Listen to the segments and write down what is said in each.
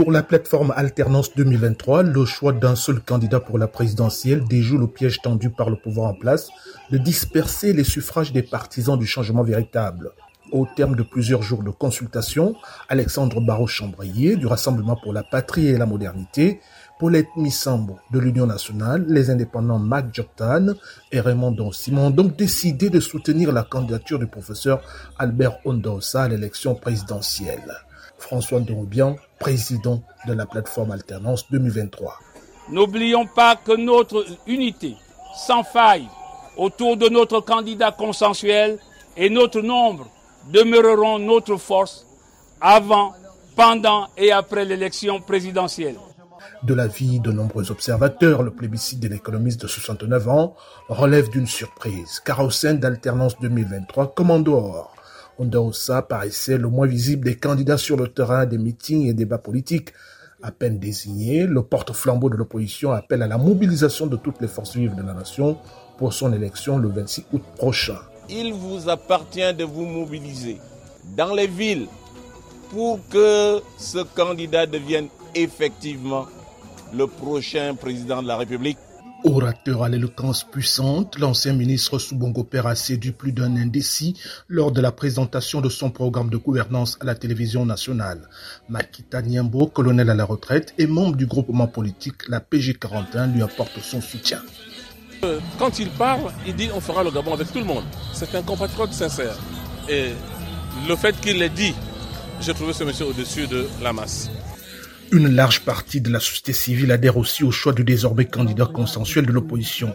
Pour la plateforme Alternance 2023, le choix d'un seul candidat pour la présidentielle déjoue le piège tendu par le pouvoir en place de disperser les suffrages des partisans du changement véritable. Au terme de plusieurs jours de consultation, Alexandre Barrault-Chambrier du Rassemblement pour la patrie et la modernité, Paulette Missambo de l'Union nationale, les indépendants Mac Joktan et Raymond Don Simon ont donc décidé de soutenir la candidature du professeur Albert Ondosa à l'élection présidentielle. François Ndoubian, président de la plateforme Alternance 2023. N'oublions pas que notre unité, sans faille, autour de notre candidat consensuel et notre nombre demeureront notre force avant, pendant et après l'élection présidentielle. De l'avis de nombreux observateurs, le plébiscite de l'économiste de 69 ans relève d'une surprise, car au sein d'Alternance 2023, comme en dehors, paraissait le moins visible des candidats sur le terrain des meetings et débats politiques. À peine désigné, le porte-flambeau de l'opposition appelle à la mobilisation de toutes les forces vives de la nation pour son élection le 26 août prochain. Il vous appartient de vous mobiliser dans les villes pour que ce candidat devienne effectivement le prochain président de la République. Orateur à l'éloquence puissante, l'ancien ministre Soubongo Père a séduit plus d'un indécis lors de la présentation de son programme de gouvernance à la télévision nationale. Makita Niambo, colonel à la retraite et membre du groupement politique, la PG41, lui apporte son soutien. Quand il parle, il dit on fera le Gabon avec tout le monde. C'est un compatriote sincère. Et le fait qu'il l'ait dit, j'ai trouvé ce monsieur au-dessus de la masse. Une large partie de la société civile adhère aussi au choix du désormais candidat consensuel de l'opposition.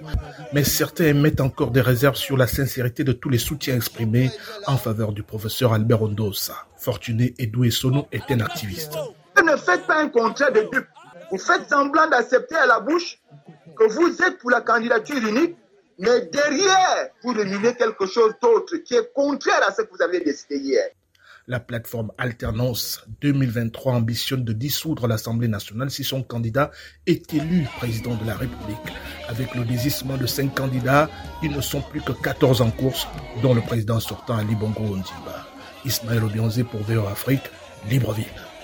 Mais certains émettent encore des réserves sur la sincérité de tous les soutiens exprimés en faveur du professeur Albert Ondosa. Fortuné Edoué Sono est un activiste. Ne faites pas un contrat de dupe. Vous faites semblant d'accepter à la bouche que vous êtes pour la candidature unique, mais derrière, vous reminez quelque chose d'autre qui est contraire à ce que vous avez décidé hier. La plateforme Alternance 2023 ambitionne de dissoudre l'Assemblée nationale si son candidat est élu président de la République. Avec le désistement de cinq candidats, ils ne sont plus que 14 en course, dont le président sortant Ali Bongo Ondimba. Ismaël Obionze pour VO Afrique, Libreville.